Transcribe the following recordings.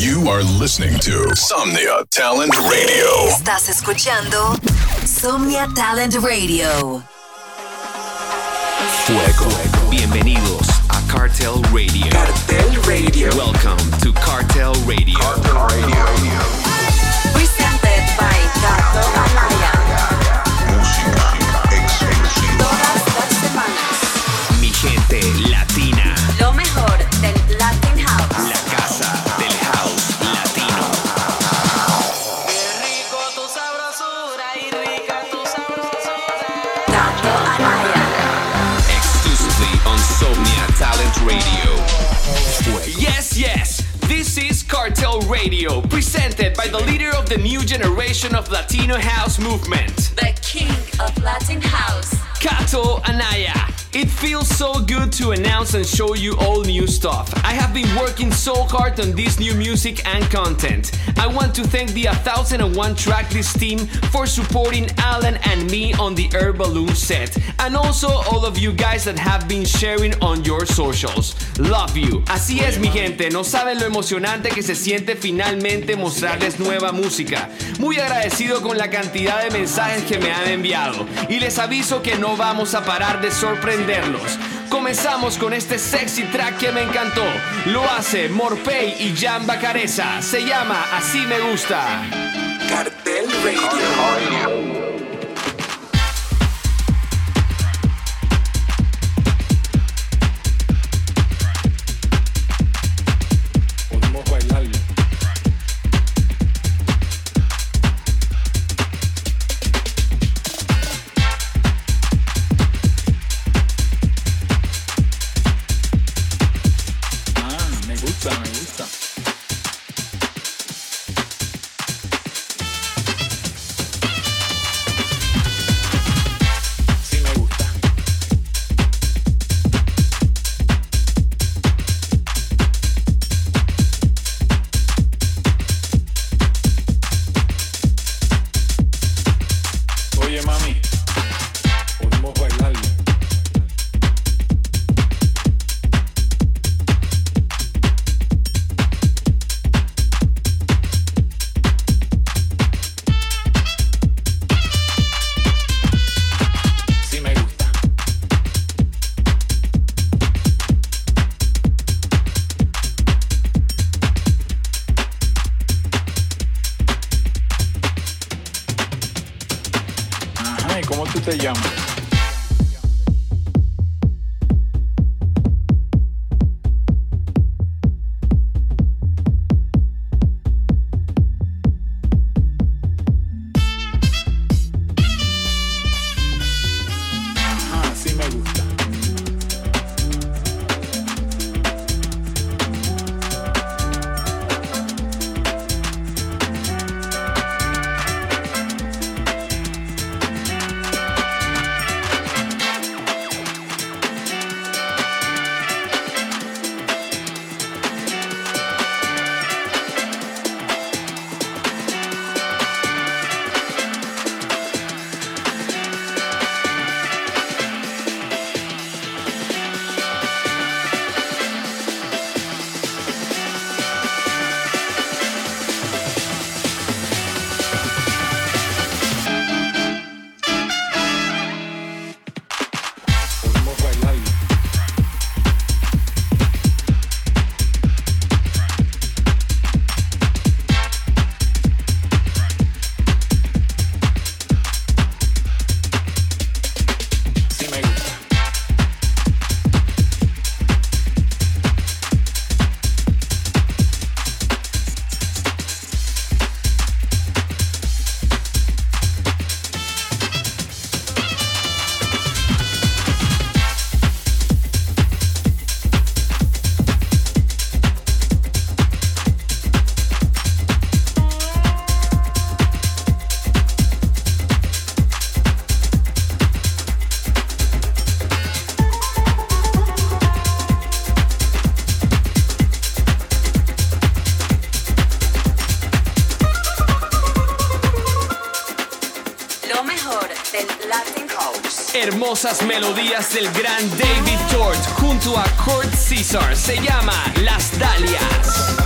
You are listening to Somnia Talent Radio. Estás escuchando Somnia Talent Radio. Fuego. Bienvenidos a Cartel Radio. Cartel Radio. Welcome to Cartel Radio. Cartel Radio. Presented by Gato Amaya. Música exclusiva. Todas las semanas. Mi gente latina. Radio, presented by the leader of the new generation of Latino house movement, The king of Latin House. Kato Anaya. It feels so good to announce and show you all new stuff. I have been working so hard on this new music and content. I want to thank the 1001 Tracklist team for supporting Alan and me on the Air Balloon set, and also all of you guys that have been sharing on your socials. Love you. Así es, mi gente, no saben lo emocionante que se siente finalmente mostrarles nueva música. Muy agradecido con la cantidad de mensajes que me han enviado, y les aviso que no vamos a parar de Comenzamos con este sexy track que me encantó. Lo hace Morpey y Jan Bacareza. Se llama Así me gusta. Cartel Radio. ¿Y cómo tú te llamas? Hermosas melodías del gran David Tort junto a Kurt Caesar. Se llama Las Dalias.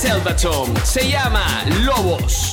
Selvatom. Se llama Lobos.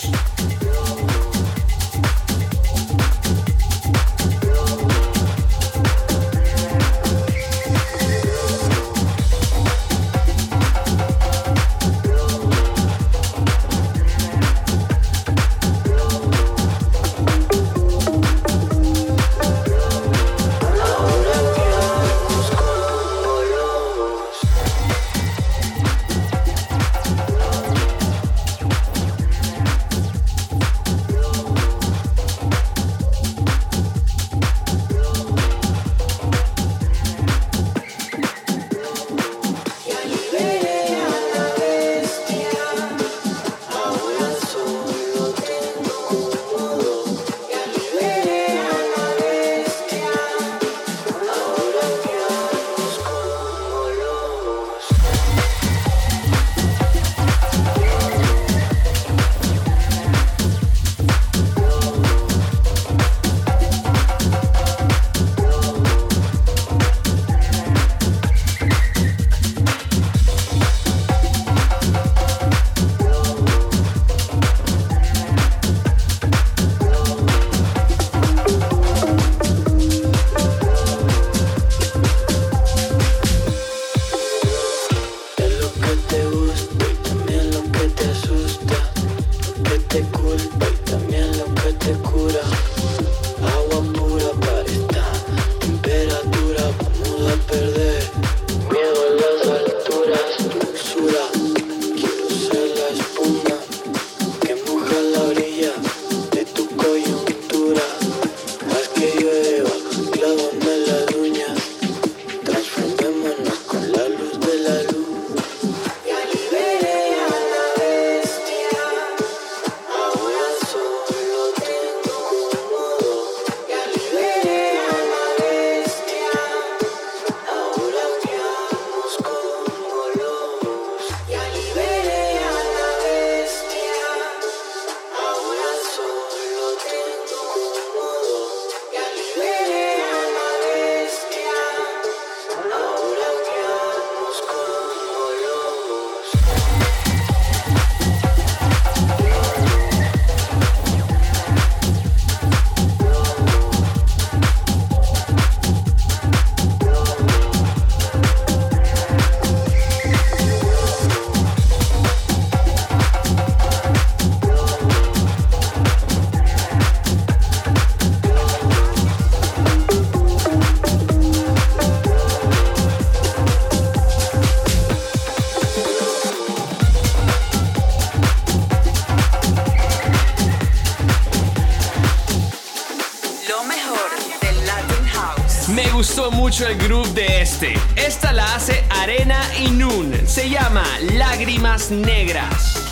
El groove de este. Esta la hace Arena y Nun. Se llama Lágrimas Negras.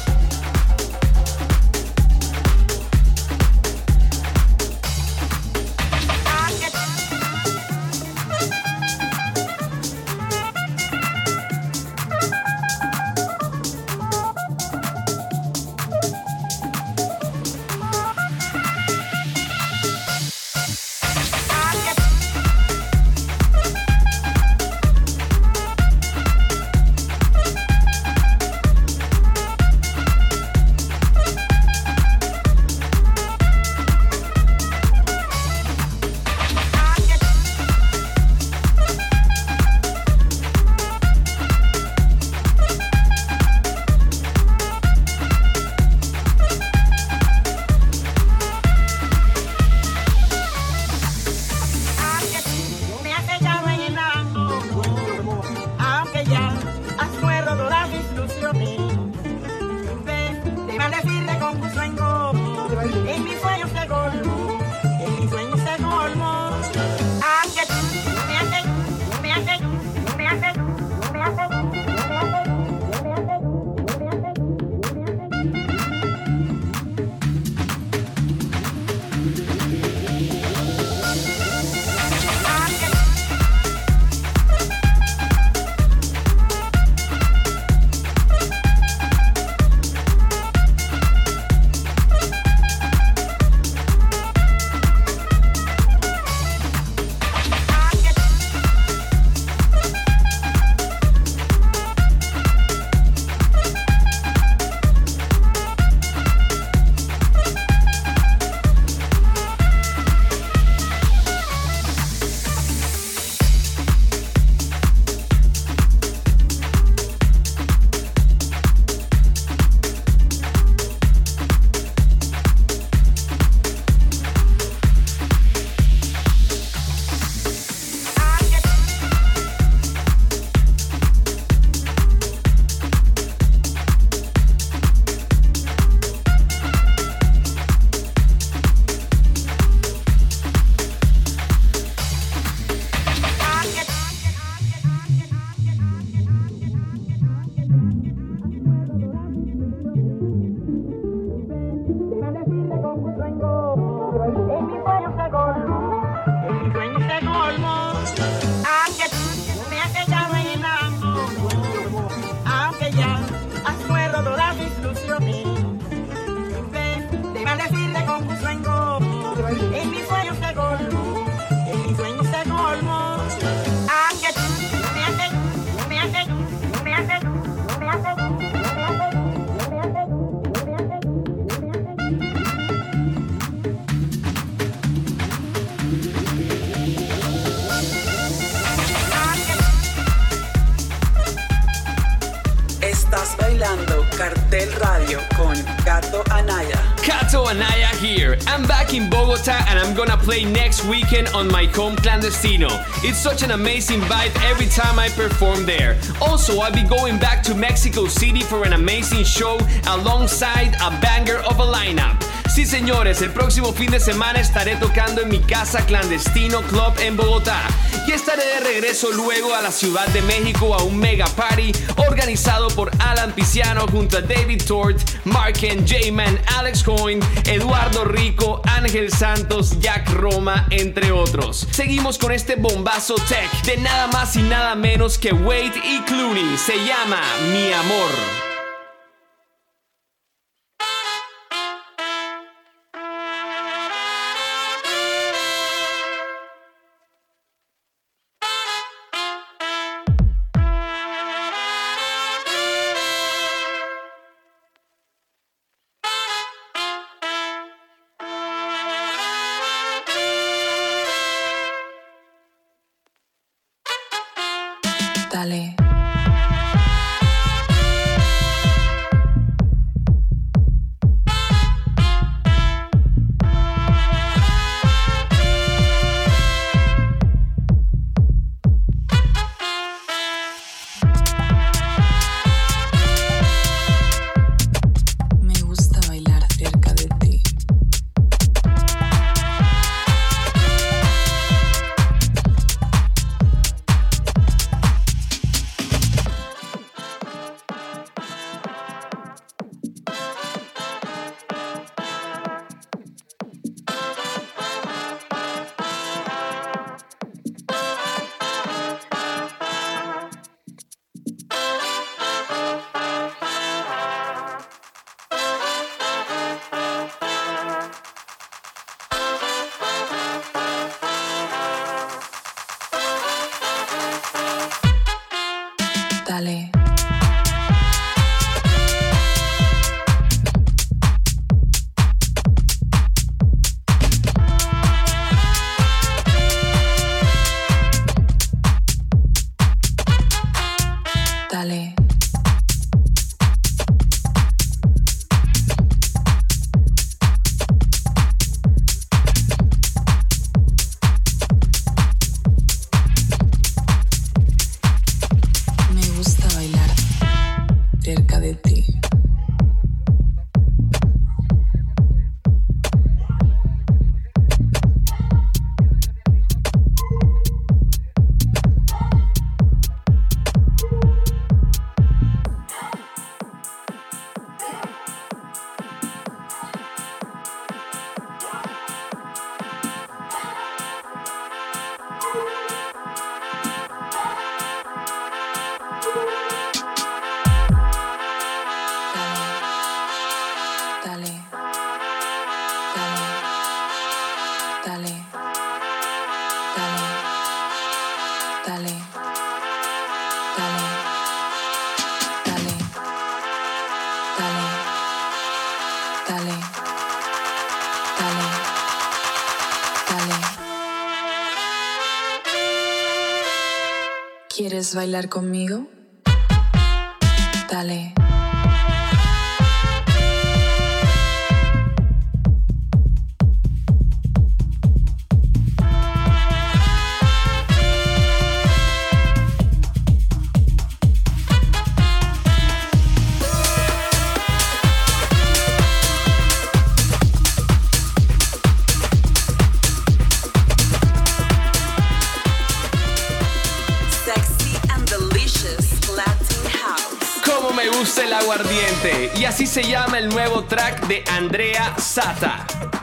I'm back in Bogota and I'm gonna play next weekend on my home clandestino. It's such an amazing vibe every time I perform there. Also, I'll be going back to Mexico City for an amazing show alongside a banger of a lineup. Sí, señores, el próximo fin de semana estaré tocando en mi casa clandestino club en Bogotá. Y estaré de regreso luego a la Ciudad de México a un mega party organizado por Alan Pisciano junto a David Tort, Mark and J-Man, Alex Coyne, Eduardo Rico, Ángel Santos, Jack Roma, entre otros. Seguimos con este bombazo tech de nada más y nada menos que Wade y Clooney. Se llama Mi Amor. Vale. Bailar conmigo? Dale. Así se llama el nuevo track de Andrea Sata.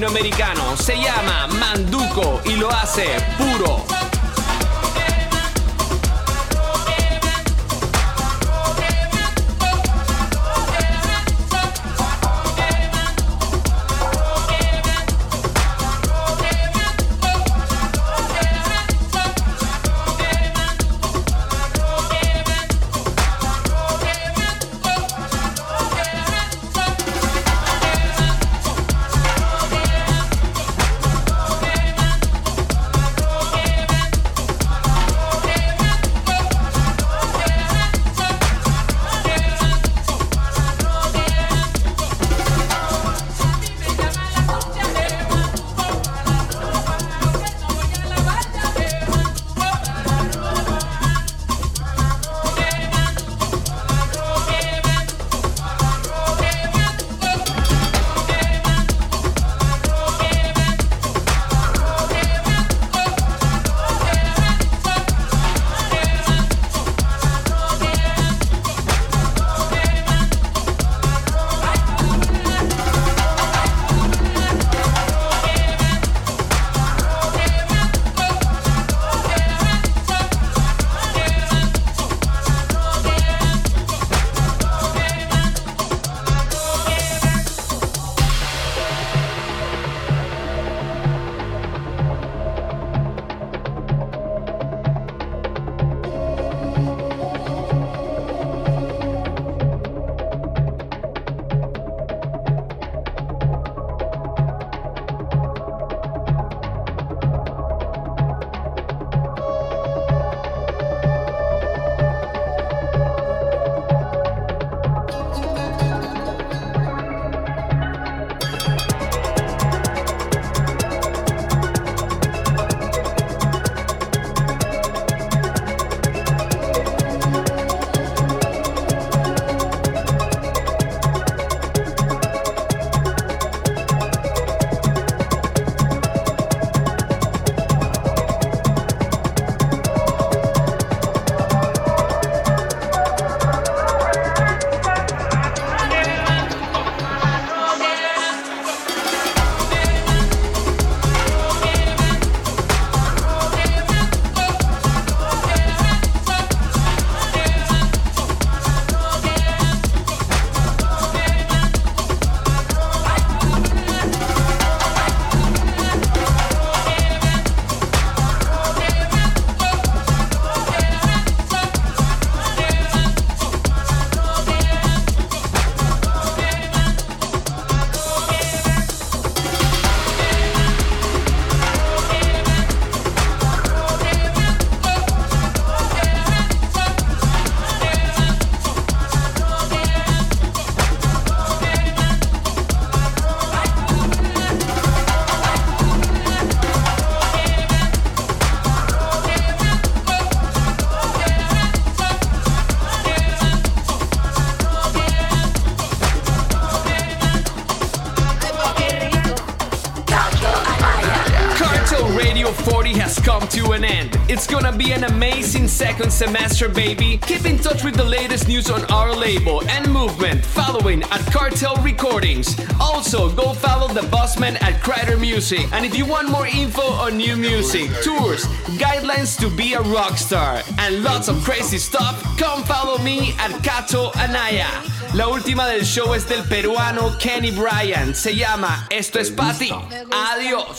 Latinoamericano. Se llama Manduco y lo hace puro. Second semester, baby. Keep in touch with the latest news on our label and movement following at Cartel Recordings. Also, go follow the bossman at Crider Music. And if you want more info on new music, tours, guidelines to be a rock star, and lots of crazy stuff, come follow me at Kato Anaya. La última del show es del peruano Kenny Bryan. Se llama Esto es Pati. Adiós.